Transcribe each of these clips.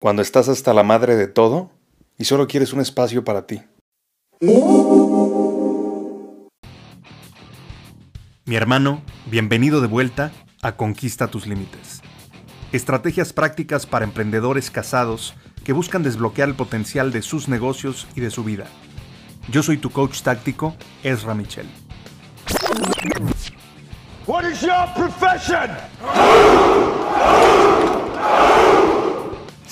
Cuando estás hasta la madre de todo y solo quieres un espacio para ti. Mi hermano, bienvenido de vuelta a Conquista tus Límites. Estrategias prácticas para emprendedores casados que buscan desbloquear el potencial de sus negocios y de su vida. Yo soy tu coach táctico, Ezra Michel. What is your profession?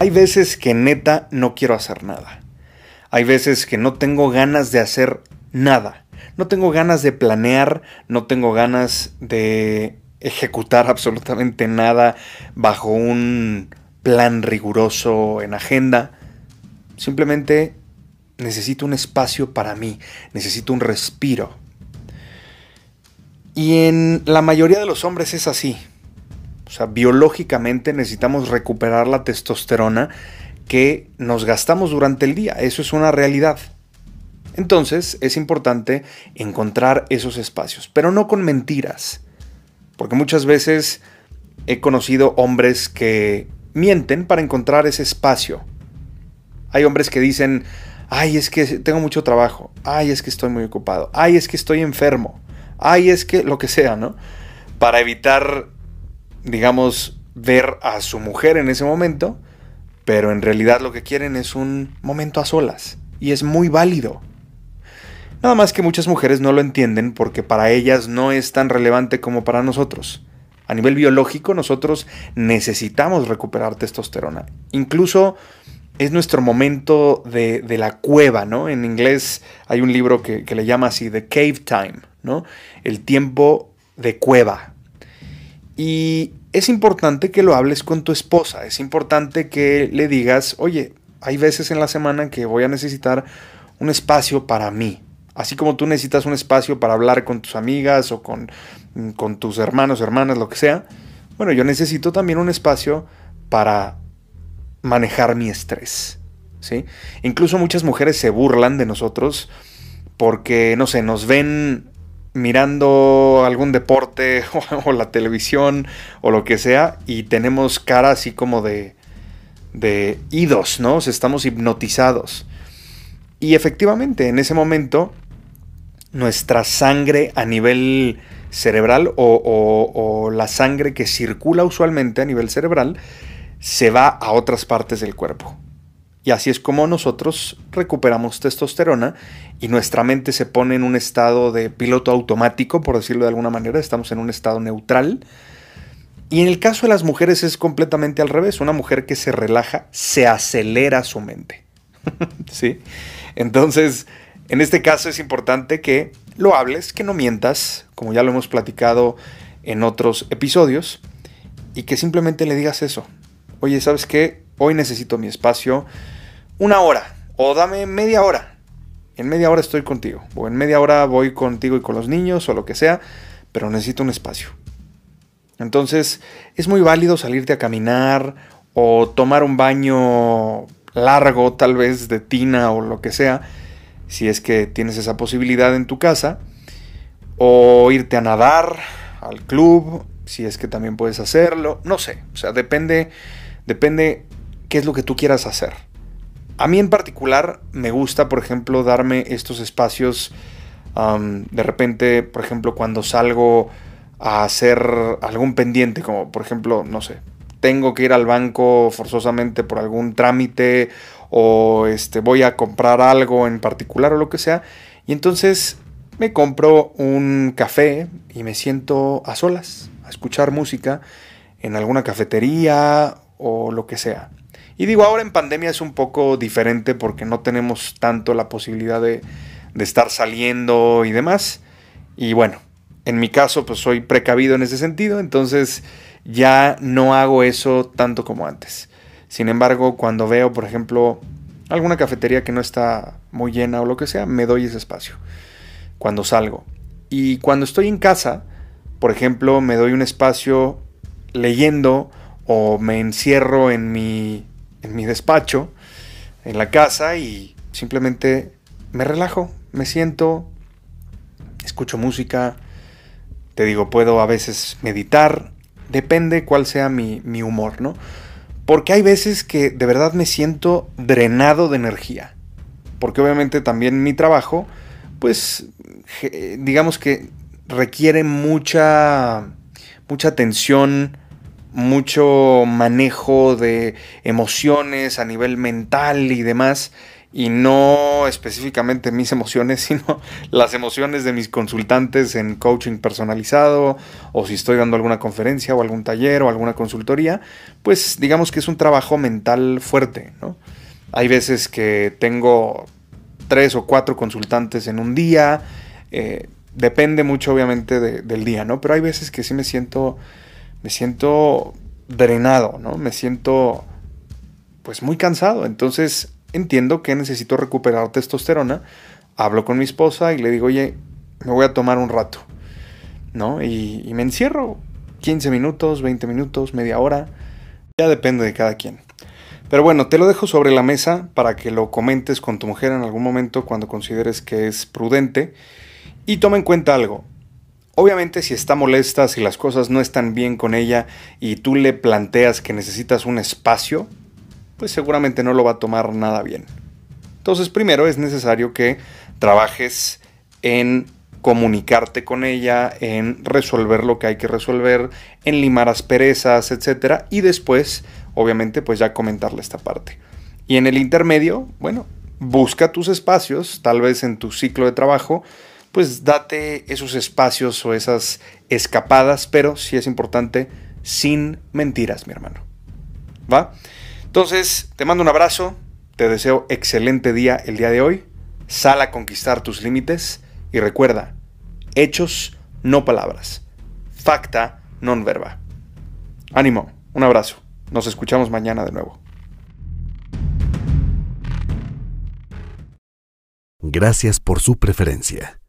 Hay veces que neta no quiero hacer nada. Hay veces que no tengo ganas de hacer nada. No tengo ganas de planear, no tengo ganas de ejecutar absolutamente nada bajo un plan riguroso en agenda. Simplemente necesito un espacio para mí, necesito un respiro. Y en la mayoría de los hombres es así. O sea, biológicamente necesitamos recuperar la testosterona que nos gastamos durante el día. Eso es una realidad. Entonces es importante encontrar esos espacios, pero no con mentiras. Porque muchas veces he conocido hombres que mienten para encontrar ese espacio. Hay hombres que dicen, ay, es que tengo mucho trabajo, ay, es que estoy muy ocupado, ay, es que estoy enfermo, ay, es que lo que sea, ¿no? Para evitar digamos, ver a su mujer en ese momento, pero en realidad lo que quieren es un momento a solas. Y es muy válido. Nada más que muchas mujeres no lo entienden porque para ellas no es tan relevante como para nosotros. A nivel biológico nosotros necesitamos recuperar testosterona. Incluso es nuestro momento de, la cueva, ¿no? En inglés hay un libro que, que le llama así, The Cave Time, ¿no? El tiempo de cueva, y es importante que lo hables con tu esposa, es importante que le digas, oye, hay veces en la semana que voy a necesitar un espacio para mí. Así como tú necesitas un espacio para hablar con tus amigas o con, con tus hermanos, hermanas, lo que sea. Bueno, yo necesito también un espacio para manejar mi estrés. ¿sí? Incluso muchas mujeres se burlan de nosotros porque, no sé, nos ven mirando algún deporte o, la televisión o lo que sea y tenemos cara así como de, idos, ¿no? estamos hipnotizados. Y efectivamente, en ese momento, nuestra sangre a nivel cerebral o, o, la sangre que circula usualmente a nivel cerebral se va a otras partes del cuerpo. Y así es como nosotros recuperamos testosterona y nuestra mente se pone en un estado de piloto automático, por decirlo de alguna manera, estamos en un estado neutral. Y en el caso de las mujeres es completamente al revés. Una mujer que se relaja, se acelera su mente. ¿Sí? Entonces, en este caso es importante que lo hables, que no mientas, como ya lo hemos platicado en otros episodios, y que simplemente le digas eso. Oye, ¿sabes qué? Hoy necesito mi espacio una hora o dame media hora. En media hora estoy contigo. O en media hora voy contigo y con los niños o lo que sea, pero necesito un espacio. Entonces es muy válido salirte a caminar o tomar un baño largo, tal vez de tina o lo que sea, si es que tienes esa posibilidad en tu casa. O irte a nadar al club, si es que también puedes hacerlo. No sé, o sea, depende, depende qué es lo que tú quieras hacer. A mí en particular me gusta, por ejemplo, darme estos espacios de repente, por ejemplo, cuando salgo a hacer algún pendiente, como por ejemplo, no sé, tengo que ir al banco forzosamente por algún trámite o este, voy a comprar algo en particular o lo que sea, y entonces me compro un café y me siento a solas a escuchar música en alguna cafetería o lo que sea. Y digo, ahora en pandemia es un poco diferente porque no tenemos tanto la posibilidad de, estar saliendo y demás. Y bueno, En mi caso, pues soy precavido en ese sentido, entonces ya no hago eso tanto como antes. Sin embargo, cuando veo, por ejemplo, alguna cafetería que no está muy llena o lo que sea, me doy ese espacio cuando salgo. Y cuando estoy en casa, por ejemplo, me doy un espacio leyendo o me encierro en mi, en mi despacho, en la casa y simplemente me relajo, me siento, escucho música, te digo, puedo a veces meditar, depende cuál sea mi, mi humor, ¿no? Porque hay veces que de verdad me siento drenado de energía. Porque obviamente también mi trabajo, pues, digamos que requiere mucha, mucha atención, mucho manejo de emociones a nivel mental y demás y no específicamente mis emociones, sino las emociones de mis consultantes en coaching personalizado o si estoy dando alguna conferencia o algún taller o alguna consultoría, pues digamos que es un trabajo mental fuerte, ¿no? Hay veces que tengo tres o cuatro consultantes en un día, eh, depende mucho obviamente del día, ¿no? Pero hay veces que sí me siento, me siento drenado, ¿no? Me siento pues muy cansado, entonces entiendo que necesito recuperar testosterona, hablo con mi esposa y le digo, oye, me voy a tomar un rato, ¿no? Y, me encierro 15 minutos, 20 minutos, media hora, ya depende de cada quien. Pero bueno, te lo dejo sobre la mesa para que lo comentes con tu mujer en algún momento cuando consideres que es prudente. Y toma en cuenta algo. Obviamente si está molesta, si las cosas no están bien con ella y tú le planteas que necesitas un espacio, pues seguramente no lo va a tomar nada bien. Entonces, primero es necesario que trabajes en comunicarte con ella, en resolver lo que hay que resolver, en limar asperezas, etc. Y después, obviamente, pues ya comentarle esta parte. Y en el intermedio, bueno, busca tus espacios, tal vez en tu ciclo de trabajo, pues date esos espacios o esas escapadas, pero sí es importante, sin mentiras, mi hermano. ¿Va? Entonces, te mando un abrazo, te deseo excelente día el día de hoy, sal a conquistar tus límites y recuerda, hechos, no palabras, facta, non verba. Ánimo, un abrazo, nos escuchamos mañana de nuevo. Gracias por su preferencia.